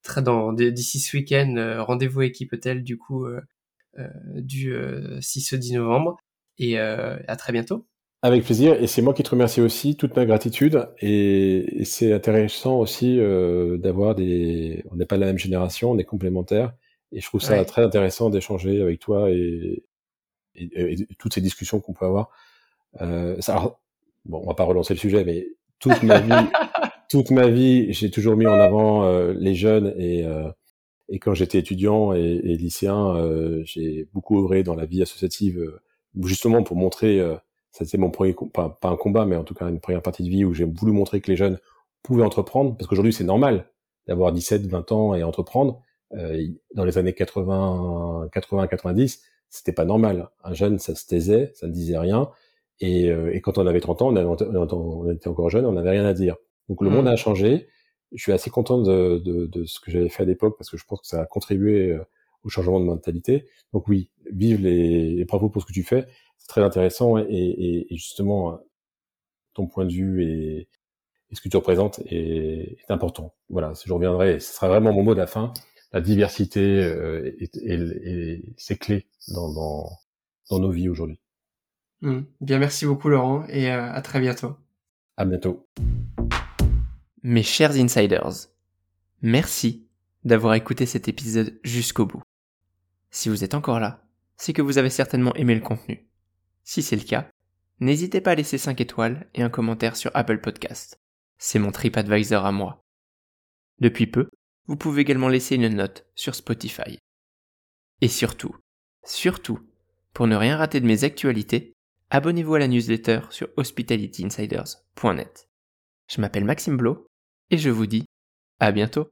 très dans d'ici ce week-end. Rendez-vous équipe hôtel du coup du 6 au 10 novembre et à très bientôt. Avec plaisir, et c'est moi qui te remercie aussi, toute ma gratitude, et, c'est intéressant aussi d'avoir des... On n'est pas de la même génération, on est complémentaires, et je trouve ça très intéressant d'échanger avec toi et, et, toutes ces discussions qu'on peut avoir. Euh, ça, bon, on va pas relancer le sujet, mais toute ma vie, toute ma vie, j'ai toujours mis en avant euh, les jeunes et euh, et quand j'étais étudiant et, et lycéen, euh, j'ai beaucoup œuvré dans la vie associative, justement pour montrer, c'était mon premier, pas, pas un combat, mais en tout cas une première partie de vie où j'ai voulu montrer que les jeunes pouvaient entreprendre, parce qu'aujourd'hui c'est normal d'avoir 17, 20 ans et entreprendre. dans les années 80, 80, 90, c'était pas normal. Un jeune, ça se taisait, ça ne disait rien. Et, euh, et quand on avait 30 ans, on, avait, on, était encore jeune, on n'avait rien à dire. Donc le monde mmh. a changé. Je suis assez content de, de, de ce que j'avais fait à l'époque parce que je pense que ça a contribué euh, au changement de mentalité. Donc oui, vive les, les bravo pour ce que tu fais, c'est très intéressant et, et, et, justement ton point de vue et, et ce que tu représentes est, est, important. Voilà, je reviendrai, ce sera vraiment mon mot de la fin. La diversité euh, et, c'est clé dans, dans, dans nos vies aujourd'hui. Mmh. Bien, merci beaucoup Laurent et euh, à très bientôt. À bientôt. Mes chers insiders, merci d'avoir écouté cet épisode jusqu'au bout. Si vous êtes encore là, c'est que vous avez certainement aimé le contenu. Si c'est le cas, n'hésitez pas à laisser 5 étoiles et un commentaire sur Apple Podcast. C'est mon TripAdvisor à moi. Depuis peu, vous pouvez également laisser une note sur Spotify. Et surtout, surtout, pour ne rien rater de mes actualités, abonnez-vous à la newsletter sur hospitalityinsiders.net. Je m'appelle Maxime Blo et je vous dis à bientôt.